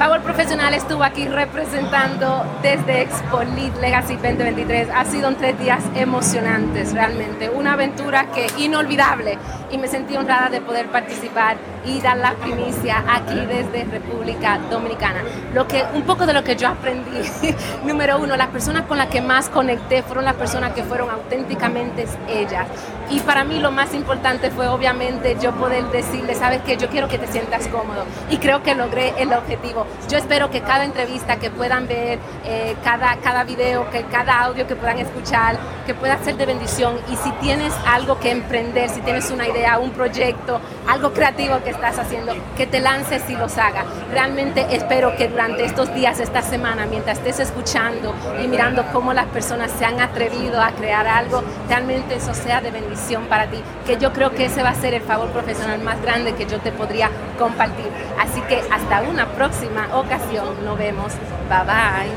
Favor Profesional estuvo aquí representando desde Expo Legacy 2023. Ha sido un tres días emocionantes, realmente. Una aventura que inolvidable y me sentí honrada de poder participar y dar la primicia aquí desde República Dominicana. Lo que, un poco de lo que yo aprendí, número uno, las personas con las que más conecté fueron las personas que fueron auténticamente ellas. Y para mí lo más importante fue obviamente yo poder decirle, sabes que yo quiero que te sientas cómodo. Y creo que logré el objetivo. Yo espero que cada entrevista que puedan ver, eh, cada, cada video, que cada audio que puedan escuchar, que pueda ser de bendición. Y si tienes algo que emprender, si tienes una idea, un proyecto, algo creativo que estás haciendo, que te lances y los hagas. Realmente espero que durante estos días, esta semana, mientras estés escuchando y mirando cómo las personas se han atrevido a crear algo, realmente eso sea de bendición para ti, que yo creo que ese va a ser el favor profesional más grande que yo te podría compartir. Así que hasta una próxima ocasión, nos vemos. Bye bye.